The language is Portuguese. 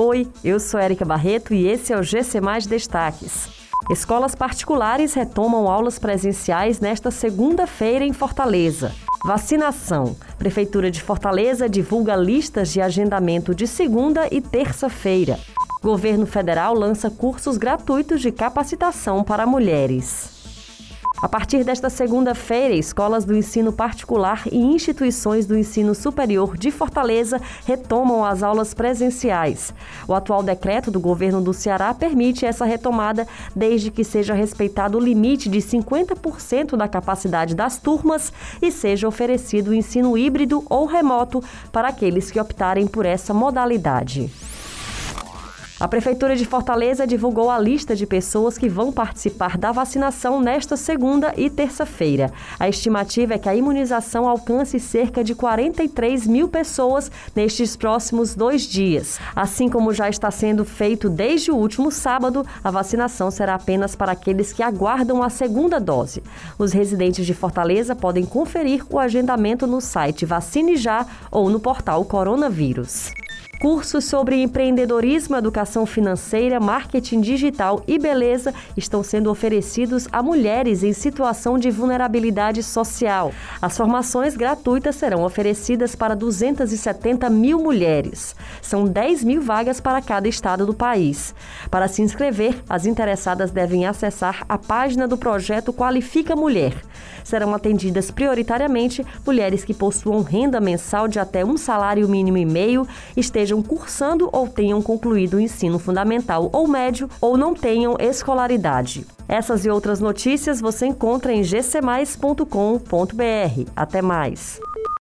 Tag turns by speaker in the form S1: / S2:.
S1: Oi, eu sou Érica Barreto e esse é o GC Mais Destaques. Escolas particulares retomam aulas presenciais nesta segunda-feira em Fortaleza. Vacinação. Prefeitura de Fortaleza divulga listas de agendamento de segunda e terça-feira. Governo federal lança cursos gratuitos de capacitação para mulheres. A partir desta segunda-feira, escolas do ensino particular e instituições do ensino superior de Fortaleza retomam as aulas presenciais. O atual decreto do governo do Ceará permite essa retomada desde que seja respeitado o limite de 50% da capacidade das turmas e seja oferecido ensino híbrido ou remoto para aqueles que optarem por essa modalidade. A Prefeitura de Fortaleza divulgou a lista de pessoas que vão participar da vacinação nesta segunda e terça-feira. A estimativa é que a imunização alcance cerca de 43 mil pessoas nestes próximos dois dias. Assim como já está sendo feito desde o último sábado, a vacinação será apenas para aqueles que aguardam a segunda dose. Os residentes de Fortaleza podem conferir o agendamento no site Vacine Já ou no portal Coronavírus. Cursos sobre empreendedorismo, educação financeira, marketing digital e beleza estão sendo oferecidos a mulheres em situação de vulnerabilidade social. As formações gratuitas serão oferecidas para 270 mil mulheres. São 10 mil vagas para cada estado do país. Para se inscrever, as interessadas devem acessar a página do projeto Qualifica Mulher. Serão atendidas prioritariamente mulheres que possuam renda mensal de até um salário mínimo e meio, estejam estejam cursando ou tenham concluído o ensino fundamental ou médio ou não tenham escolaridade. Essas e outras notícias você encontra em gcmais.com.br. Até mais!